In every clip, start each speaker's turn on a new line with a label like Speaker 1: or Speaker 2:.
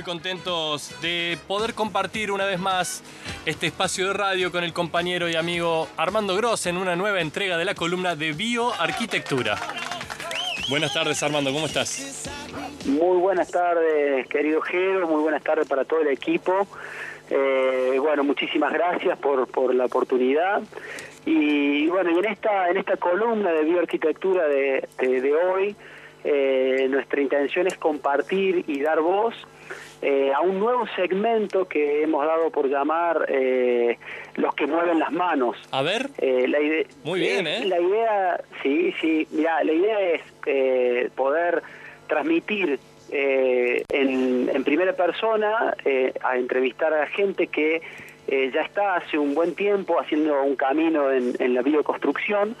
Speaker 1: Muy contentos de poder compartir una vez más este espacio de radio con el compañero y amigo Armando Gross en una nueva entrega de la columna de Bioarquitectura. Buenas tardes Armando, ¿cómo estás?
Speaker 2: Muy buenas tardes, querido Gero, muy buenas tardes para todo el equipo. Eh, bueno, muchísimas gracias por, por la oportunidad. Y bueno, y en esta, en esta columna de bioarquitectura de, de, hoy, eh, nuestra intención es compartir y dar voz eh, a un nuevo segmento que hemos dado por llamar eh, los que mueven las manos.
Speaker 1: A ver.
Speaker 2: la idea,
Speaker 1: Muy bien, ¿eh?
Speaker 2: La idea, sí, sí, mira, la idea es poder transmitir en, en, primera persona a entrevistar a gente que eh, ya está hace un buen tiempo haciendo un camino en, la bioconstrucción.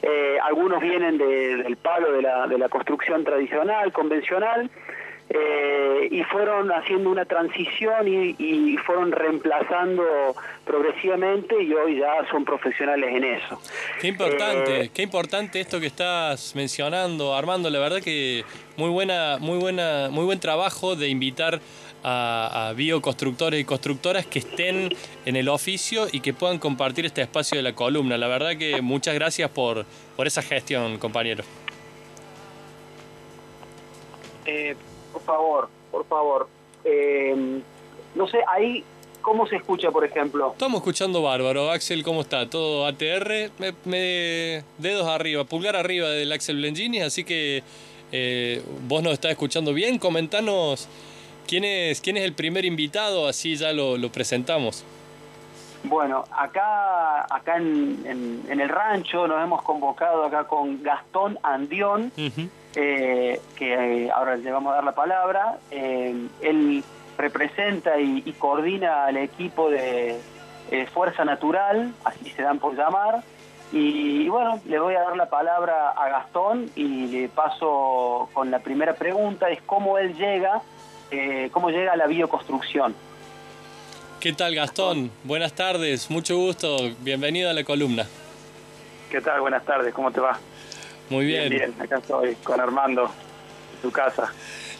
Speaker 2: Eh, algunos vienen del palo de la, de la construcción tradicional, convencional, eh, y fueron haciendo una transición y, fueron reemplazando progresivamente y hoy ya son profesionales en eso.
Speaker 1: Qué importante, qué importante esto que estás mencionando, Armando. La verdad que muy buena, muy buena, muy buen trabajo de invitar a, bioconstructores y constructoras que estén en el oficio y que puedan compartir este espacio de la columna. La verdad que muchas gracias por, por esa gestión, compañero.
Speaker 2: Eh, por favor, por favor. Eh, no sé, ahí, ¿cómo se escucha, por ejemplo?
Speaker 1: Estamos escuchando bárbaro. Axel, ¿cómo está? Todo ATR, me, dedos arriba, pulgar arriba del Axel Blengini, así que eh, vos nos estás escuchando bien. Comentanos ¿Quién es, quién es el primer invitado? Así ya lo, presentamos.
Speaker 2: Bueno, acá, acá en, el rancho nos hemos convocado acá con Gastón Andión, eh, que eh, ahora le vamos a dar la palabra. Eh, él representa y, coordina al equipo de Fuerza Natural, así se dan por llamar. Y, y, bueno, le voy a dar la palabra a Gastón y le paso con la primera pregunta, es cómo él llega eh, cómo llega a la bioconstrucción.
Speaker 1: ¿Qué tal Gastón? Buenas tardes, mucho gusto, bienvenido a la columna.
Speaker 3: ¿Qué tal? Buenas tardes, ¿cómo te va?
Speaker 1: Muy bien.
Speaker 3: Bien, acá estoy con Armando, en tu casa.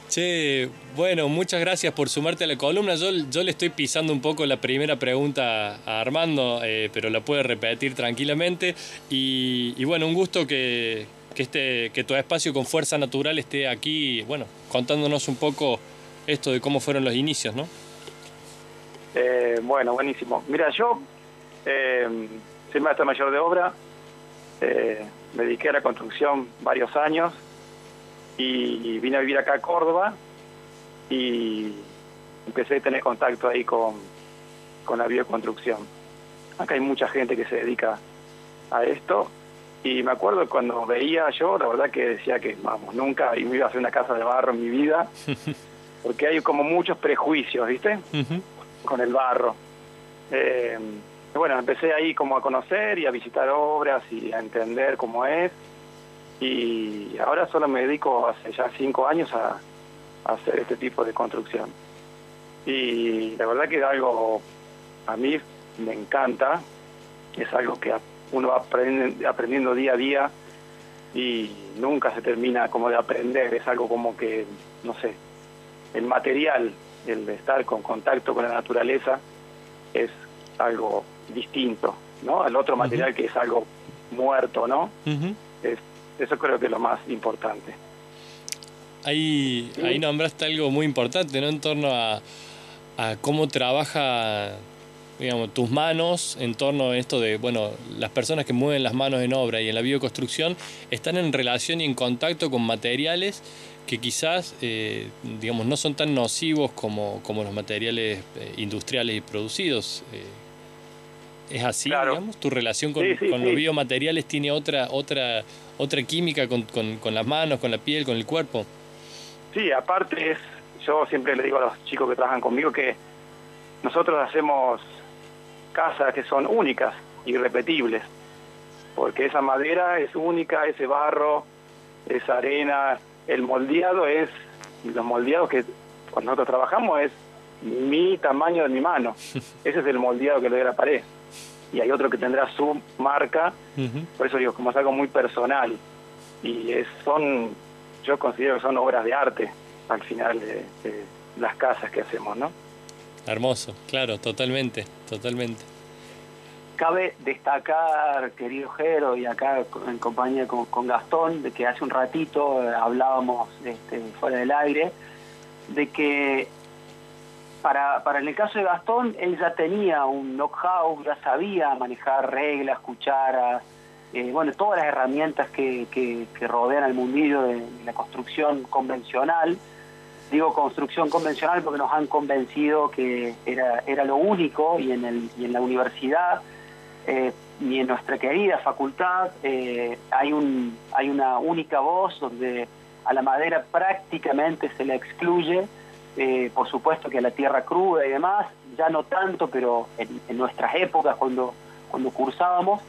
Speaker 1: Che, bueno, muchas gracias por sumarte a la columna. Yo, yo le estoy pisando un poco la primera pregunta a Armando, eh, pero la puede repetir tranquilamente. Y, bueno, un gusto que, que, este, que tu espacio con Fuerza Natural esté aquí, bueno, contándonos un poco esto de cómo fueron los inicios, ¿no?
Speaker 3: Eh, bueno, buenísimo. Mira, yo eh, soy maestro mayor de obra, eh, me dediqué a la construcción varios años y vine a vivir acá a Córdoba y empecé a tener contacto ahí con, con la bioconstrucción. Acá hay mucha gente que se dedica a esto y me acuerdo cuando veía yo, la verdad que decía que, vamos, nunca y me iba a hacer una casa de barro en mi vida. porque hay como muchos prejuicios, ¿viste? Con el barro. Eh, bueno, empecé ahí como a conocer y a visitar obras y a entender cómo es. Y ahora solo me dedico hace ya cinco años a, hacer este tipo de construcción. Y la verdad que es algo, a mí me encanta, es algo que uno va aprendiendo día a día y nunca se termina como de aprender, es algo como que, no sé, el material, el estar con contacto con la naturaleza, es algo distinto, ¿no? Al otro material que es algo muerto, ¿no? es, eso creo que es lo más importante.
Speaker 1: Ahí, ahí nombraste algo muy importante, ¿no? En torno a, a cómo trabaja digamos, tus manos en torno a esto de, bueno, las personas que mueven las manos en obra y en la bioconstrucción están en relación y en contacto con materiales que quizás, eh, digamos, no son tan nocivos como, como los materiales eh, industriales y producidos. Eh, ¿Es así, digamos? ¿Tu relación con, los biomateriales tiene otra, otra, otra química con, con, las manos, con la piel, con el cuerpo?
Speaker 3: Sí, aparte es, yo siempre le digo a los chicos que trabajan conmigo que nosotros hacemos casas que son únicas, irrepetibles, porque esa madera es única, ese barro, esa arena, el moldeado es, los moldeados que cuando nosotros trabajamos es mi tamaño de mi mano. Ese es el moldeado que le doy a la pared. Y hay otro que tendrá su marca, por eso digo, como es algo muy personal. Y es, son, yo considero que son obras de arte al final de, las casas que hacemos, ¿no?
Speaker 1: Hermoso, claro, totalmente, totalmente.
Speaker 2: Cabe destacar, querido Jero, y acá en compañía con, Gastón, de que hace un ratito hablábamos este, fuera del aire, de que para, para en el caso de Gastón, él ya tenía un know-how, ya sabía manejar reglas, cucharas, eh, bueno, todas las herramientas que, que, rodean al mundillo de, la construcción convencional. Digo construcción convencional porque nos han convencido que era, era lo único y en, el, y en la universidad eh, y en nuestra querida facultad eh, hay, un, hay una única voz donde a la madera prácticamente se la excluye eh, por supuesto que la tierra cruda y demás, ya no tanto, pero en, nuestras épocas cuando, cuando cursábamos,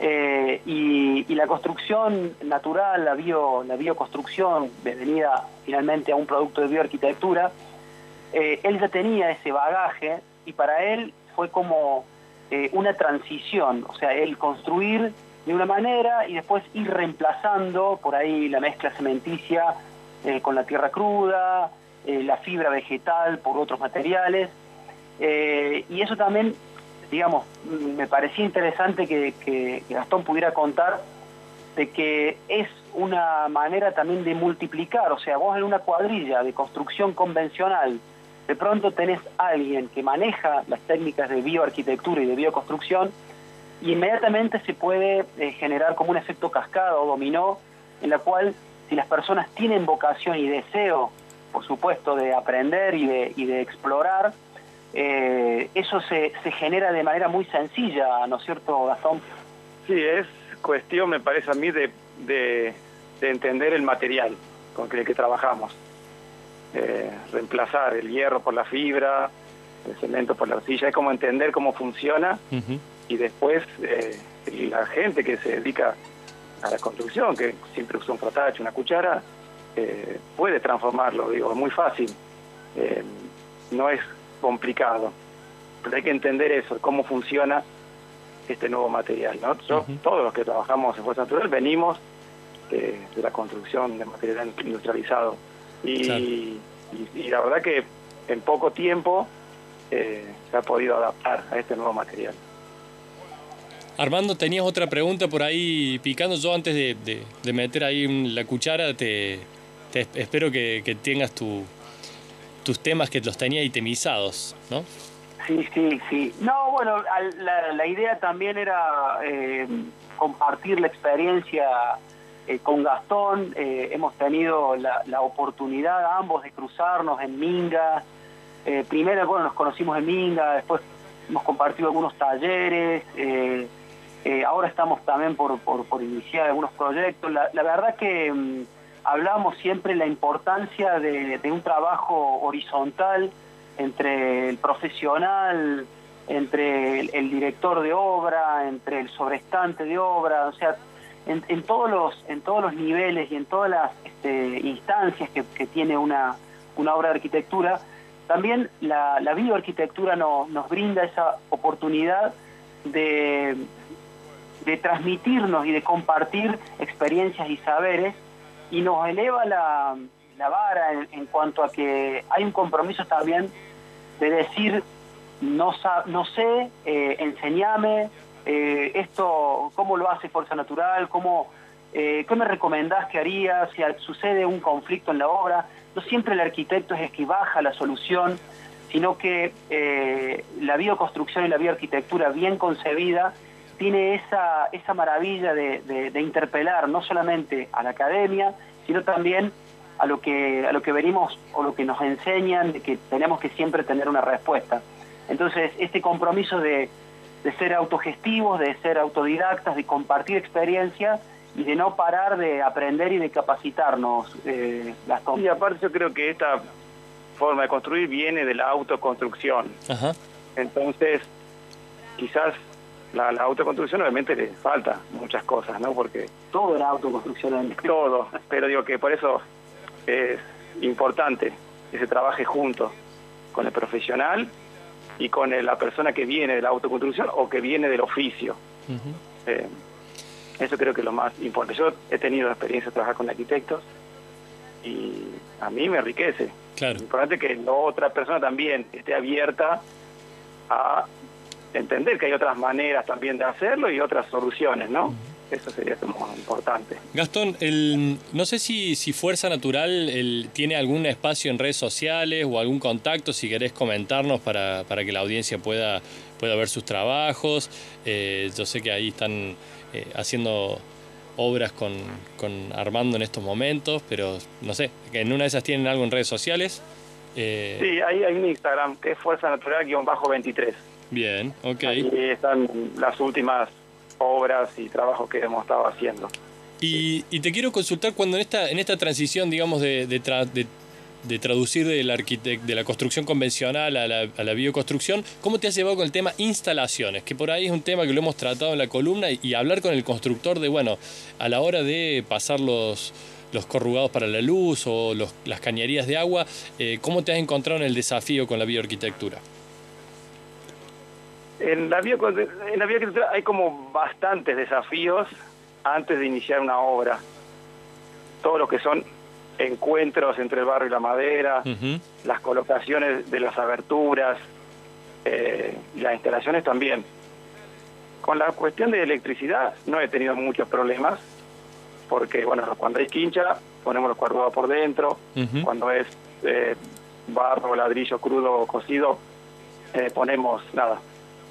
Speaker 2: eh, y, la construcción natural, la, bio, la bioconstrucción, venida finalmente a un producto de bioarquitectura, eh, él ya tenía ese bagaje y para él fue como una transición, o sea, el construir de una manera y después ir reemplazando por ahí la mezcla cementicia con la tierra cruda, eh, la fibra vegetal por otros materiales. Eh, y eso también, digamos, me parecía interesante que, Gastón pudiera contar de que es una manera también de multiplicar, o sea, vos en una cuadrilla de construcción convencional, de pronto tenés alguien que maneja las técnicas de bioarquitectura y de bioconstrucción, y inmediatamente se puede eh, generar como un efecto cascada o dominó, en la cual si las personas tienen vocación y deseo por supuesto, de aprender y de, y de explorar, eh, eso se, se genera de manera muy sencilla, ¿no es cierto, Gastón?
Speaker 3: Sí, es cuestión, me parece a mí, de, de, entender el material con el que trabajamos. Eh, reemplazar el hierro por la fibra, el cemento por la arcilla, es como entender cómo funciona y después eh, la gente que se dedica a la construcción, que siempre usa un frotacho, una cuchara, eh, puede transformarlo, digo, es muy fácil, eh, no es complicado, pero hay que entender eso, cómo funciona este nuevo material. ¿no? Todos los que trabajamos en Fuerza Natural venimos de, la construcción de material industrializado y, la verdad que en poco tiempo eh, se ha podido adaptar a este nuevo material.
Speaker 1: Armando, tenías otra pregunta por ahí picando. Yo antes de, de meter ahí la cuchara te, espero que, tengas tu, tus temas que los tenía itemizados, ¿no?
Speaker 2: Sí, sí, sí. No, bueno, la, idea también era eh, compartir la experiencia eh, con Gastón. Eh, hemos tenido la, oportunidad ambos de cruzarnos en Minga. primero, bueno, nos conocimos en Minga, después hemos compartido algunos talleres. ahora estamos también por, por, iniciar algunos proyectos. La, la verdad que mm, hablamos siempre la importancia de, un trabajo horizontal entre el profesional, entre el, director de obra, entre el sobrestante de obra, o sea, en, todos los en todos los niveles y en todas las este, instancias que, tiene una, una, obra de arquitectura, también la, bioarquitectura nos brinda esa oportunidad de, de transmitirnos y de compartir experiencias y saberes y nos eleva la, la vara en, cuanto a que hay un compromiso también de decir, no, no sé, eh, enseñame, eh, esto, cómo lo hace Fuerza Natural, cómo, eh, qué me recomendás que haría si sucede un conflicto en la obra. No siempre el arquitecto es el que baja la solución, sino que eh, la bioconstrucción y la bioarquitectura bien concebida tiene esa, esa maravilla de, de, interpelar no solamente a la academia, sino también a lo que a lo que venimos o lo que nos enseñan de que tenemos que siempre tener una respuesta. Entonces, este compromiso de, de ser autogestivos, de ser autodidactas, de compartir experiencias y de no parar de aprender y de capacitarnos, eh,
Speaker 3: Y aparte yo creo que esta forma de construir viene de la autoconstrucción. Entonces, quizás la, autoconstrucción obviamente le falta muchas cosas, ¿no? Porque
Speaker 2: todo era autoconstrucción.
Speaker 3: Todo, pero digo que por eso es importante que se trabaje junto con el profesional y con la persona que viene de la autoconstrucción o que viene del oficio. Eh, eso creo que es lo más importante. Yo he tenido la experiencia de trabajar con arquitectos y a mí me enriquece.
Speaker 1: Claro.
Speaker 3: Es importante que la otra persona también esté abierta a entender que hay otras maneras también de hacerlo y otras soluciones, ¿no? Eso sería como importante.
Speaker 1: Gastón, el, no sé si, si Fuerza Natural el, tiene algún espacio en redes sociales o algún contacto, si querés comentarnos para, para que la audiencia pueda, pueda ver sus trabajos. Eh, yo sé que ahí están eh, haciendo obras con, con, Armando en estos momentos, pero no sé, que en una de esas tienen algo en redes sociales.
Speaker 3: Eh... Sí, ahí hay un Instagram que es Fuerza Natural-23.
Speaker 1: Bien, ok.
Speaker 3: Ahí están las últimas obras y trabajos que hemos estado haciendo.
Speaker 1: Y, y te quiero consultar cuando en esta, en esta transición, digamos, de, de, tra, de, de traducir de la, de la construcción convencional a la, a la, bioconstrucción, ¿cómo te has llevado con el tema instalaciones? Que por ahí es un tema que lo hemos tratado en la columna y, y hablar con el constructor de, bueno, a la hora de pasar los, los corrugados para la luz o los, las cañerías de agua, eh, ¿cómo te has encontrado en el desafío con la bioarquitectura?
Speaker 3: En la, bio, en la bioarquitectura hay como bastantes desafíos antes de iniciar una obra. Todo lo que son encuentros entre el barro y la madera, uh -huh. las colocaciones de las aberturas, eh, y las instalaciones también. Con la cuestión de electricidad no he tenido muchos problemas, porque bueno, cuando hay quincha ponemos los cuadrados por dentro, uh -huh. cuando es eh, barro, ladrillo crudo o cocido, eh, ponemos nada,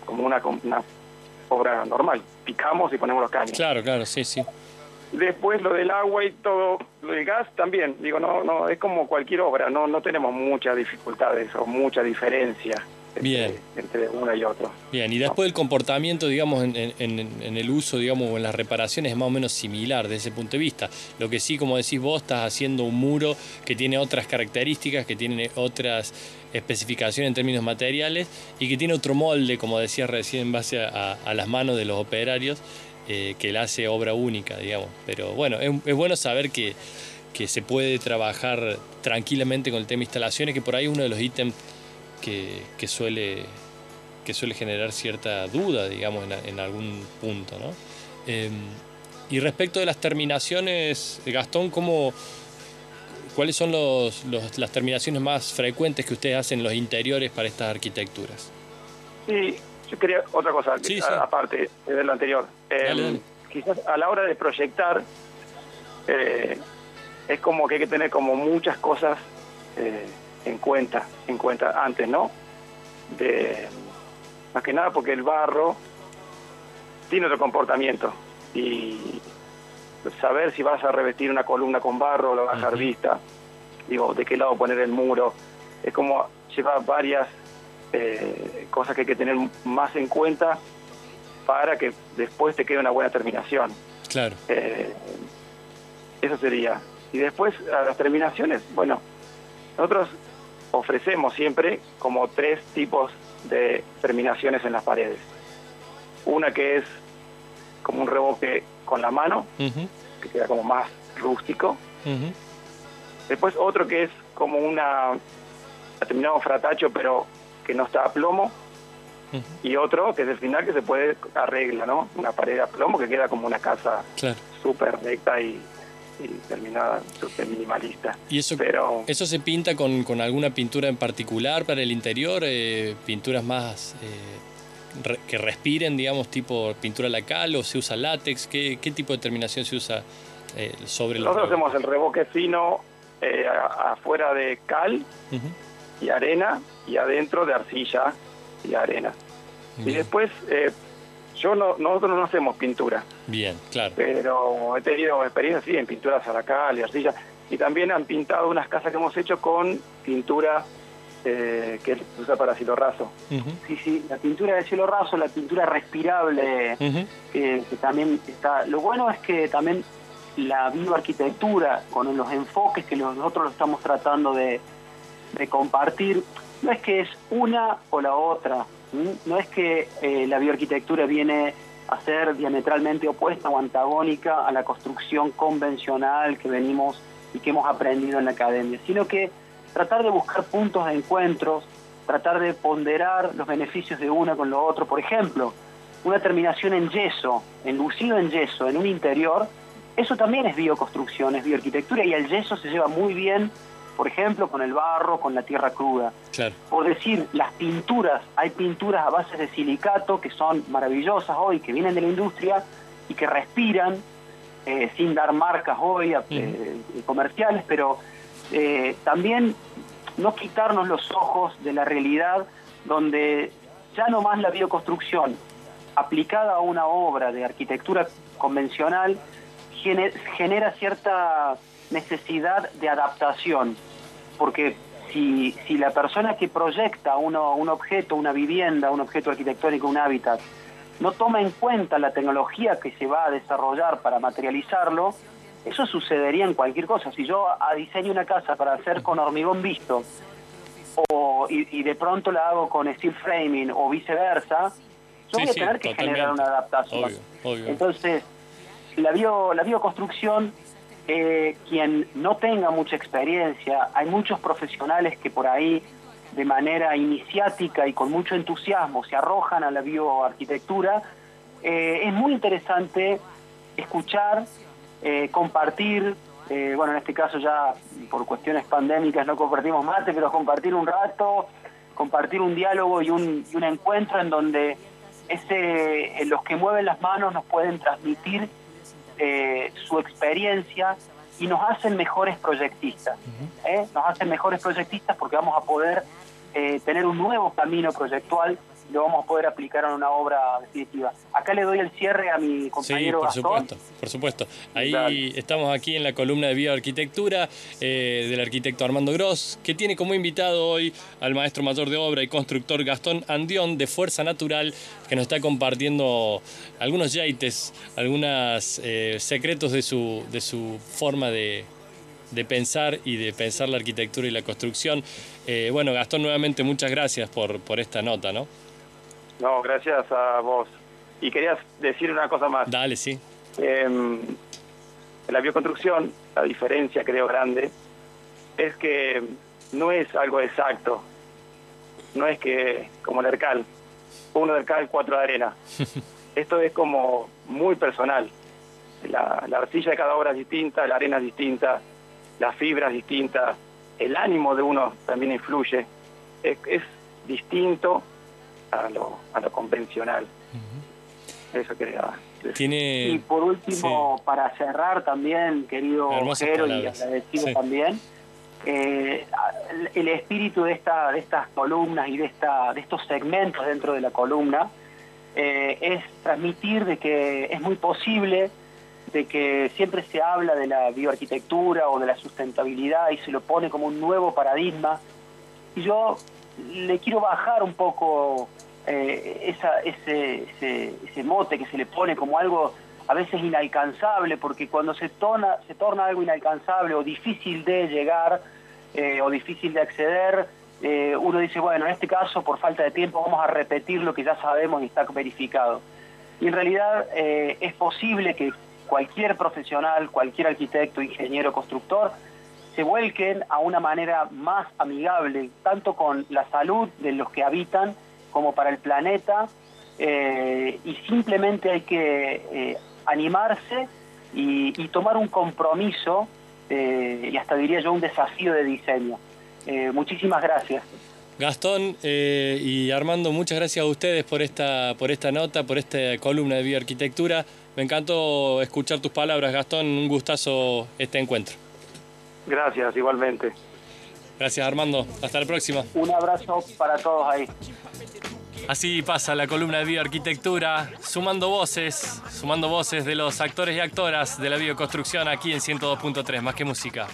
Speaker 3: como una, una obra normal, picamos y ponemos los caños.
Speaker 1: Claro, claro, sí, sí.
Speaker 3: Después lo del agua y todo, lo del gas también, digo, no, no, es como cualquier obra, no, no tenemos muchas dificultades o mucha diferencia.
Speaker 1: Bien.
Speaker 3: Entre, una y otra.
Speaker 1: Bien, y después el comportamiento, digamos, en, en, en, el uso, digamos, o en las reparaciones es más o menos similar desde ese punto de vista. Lo que sí, como decís vos, estás haciendo un muro que tiene otras características, que tiene otras especificaciones en términos materiales y que tiene otro molde, como decías recién, en base a, a las manos de los operarios, eh, que le hace obra única, digamos. Pero bueno, es, es bueno saber que, que se puede trabajar tranquilamente con el tema de instalaciones, que por ahí uno de los ítems que, que, suele, que suele generar cierta duda, digamos, en, en algún punto. ¿no? Eh, y respecto de las terminaciones, Gastón, ¿cómo, ¿cuáles son los, los, las terminaciones más frecuentes que ustedes hacen en los interiores para estas arquitecturas?
Speaker 3: Sí, yo quería otra cosa, sí, sí. aparte de lo anterior. Eh, quizás a la hora de proyectar, eh, es como que hay que tener como muchas cosas eh, en cuenta, en cuenta antes, ¿no? De, más que nada porque el barro tiene otro comportamiento y saber si vas a revestir una columna con barro o lo vas a vista, digo, de qué lado poner el muro, es como llevar varias eh, cosas que hay que tener más en cuenta para que después te quede una buena terminación.
Speaker 1: Claro.
Speaker 3: Eh, eso sería. Y después, a las terminaciones, bueno, nosotros ofrecemos siempre como tres tipos de terminaciones en las paredes. Una que es como un revoque con la mano, uh -huh. que queda como más rústico. Uh -huh. Después otro que es como una terminado fratacho, pero que no está a plomo. Uh -huh. Y otro que es el final que se puede arregla, ¿no? Una pared a plomo que queda como una casa
Speaker 1: claro.
Speaker 3: súper recta y, y terminada, súper minimalista.
Speaker 1: ¿Y eso,
Speaker 3: Pero,
Speaker 1: eso se pinta con, con alguna pintura en particular para el interior? Eh, ¿Pinturas más eh, re, que respiren, digamos, tipo pintura lacal o se usa látex? ¿Qué, qué tipo de terminación se usa eh, sobre
Speaker 3: Nosotros hacemos el revoque fino eh, afuera de cal uh -huh. y arena y adentro de arcilla y arena. Y después, eh, yo no, nosotros no hacemos pintura.
Speaker 1: Bien, claro.
Speaker 3: Pero he tenido experiencia, sí, en pinturas a la cal y arcilla. Y también han pintado unas casas que hemos hecho con pintura eh, que se usa para cielo raso.
Speaker 2: Uh -huh. Sí, sí, la pintura de cielo raso, la pintura respirable, uh -huh. que, que, también está... Lo bueno es que también la bioarquitectura, con los enfoques que nosotros lo estamos tratando de, de compartir, no es que es una o la otra, no es que eh, la bioarquitectura viene a ser diametralmente opuesta o antagónica a la construcción convencional que venimos y que hemos aprendido en la academia, sino que tratar de buscar puntos de encuentros, tratar de ponderar los beneficios de una con lo otro. Por ejemplo, una terminación en yeso, enlucido en yeso, en un interior, eso también es bioconstrucción, es bioarquitectura y el yeso se lleva muy bien por ejemplo, con el barro, con la tierra cruda. Por decir, las pinturas, hay pinturas a base de silicato que son maravillosas hoy, que vienen de la industria y que respiran, eh, sin dar marcas hoy eh, comerciales, pero eh, también no quitarnos los ojos de la realidad donde ya no más la bioconstrucción aplicada a una obra de arquitectura convencional genera cierta necesidad de adaptación, porque si, si la persona que proyecta uno, un objeto, una vivienda, un objeto arquitectónico, un hábitat, no toma en cuenta la tecnología que se va a desarrollar para materializarlo, eso sucedería en cualquier cosa. Si yo diseño una casa para hacer con hormigón visto o, y, de pronto la hago con steel framing o viceversa, yo voy a tener que generar una adaptación. Entonces, la, bio, la bioconstrucción, eh, quien no tenga mucha experiencia, hay muchos profesionales que por ahí de manera iniciática y con mucho entusiasmo se arrojan a la bioarquitectura, eh, es muy interesante escuchar, eh, compartir, bueno, en este caso ya por cuestiones pandémicas no compartimos mate, pero compartir un rato, compartir un diálogo y un, encuentro en donde ese, los que mueven las manos nos pueden transmitir eh, su experiencia y nos hacen mejores proyectistas. ¿eh? Nos hacen mejores proyectistas porque vamos a poder eh, tener un nuevo camino proyectual lo vamos a poder aplicar en una obra definitiva. Acá le doy el cierre a mi compañero.
Speaker 1: Sí, por supuesto, por supuesto. Ahí estamos aquí en la columna de bioarquitectura eh, del arquitecto Armando Gross, que tiene como invitado hoy al maestro mayor de obra y constructor Gastón Andión de Fuerza Natural, que nos está compartiendo algunos yaites, algunos eh, secretos de su, de su forma de, de pensar y de pensar la arquitectura y la construcción. Eh, bueno, Gastón, nuevamente muchas gracias por, por esta nota, ¿no?
Speaker 3: No, gracias a vos. Y querías decir una cosa más.
Speaker 1: Dale, sí.
Speaker 3: en la bioconstrucción, la diferencia creo grande, es que no es algo exacto. No es que, como el ERCAL, uno de ERCAL, cuatro de arena. Esto es como muy personal. La, arcilla de cada obra es distinta, la arena es distinta, las fibras distintas, el ánimo de uno también influye. Es, es distinto a lo, a lo convencional. Eso quería
Speaker 2: decir. Y por último, para cerrar también, querido Ojero, y agradecido también, eh, el espíritu de, esta, de estas columnas y de, esta, de estos segmentos dentro de la columna eh, es transmitir de que es muy posible de que siempre se habla de la bioarquitectura o de la sustentabilidad y se lo pone como un nuevo paradigma. Y yo le quiero bajar un poco eh, ese, mote que se le pone como algo a veces inalcanzable, porque cuando se, torna, se torna algo inalcanzable o difícil de llegar eh, o difícil de acceder, eh, uno dice, bueno, en este caso, por falta de tiempo, vamos a repetir lo que ya sabemos y está verificado. Y en realidad es posible que cualquier profesional, cualquier arquitecto, ingeniero, constructor, se vuelquen a una manera más amigable, tanto con la salud de los que habitan como para el planeta, eh, y simplemente hay que eh, animarse y, tomar un compromiso, eh, y hasta diría yo un desafío de diseño. muchísimas gracias.
Speaker 1: Gastón y Armando, muchas gracias a ustedes por esta, por esta nota, por esta columna de bioarquitectura. Me encantó escuchar tus palabras, Gastón. Un gustazo este encuentro.
Speaker 3: Gracias, igualmente.
Speaker 1: Gracias, Armando. Hasta la próxima.
Speaker 2: Un abrazo para todos ahí.
Speaker 1: Así pasa la columna de bioarquitectura, sumando voces, sumando voces de los actores y actoras de la bioconstrucción aquí en 102.3, más que música.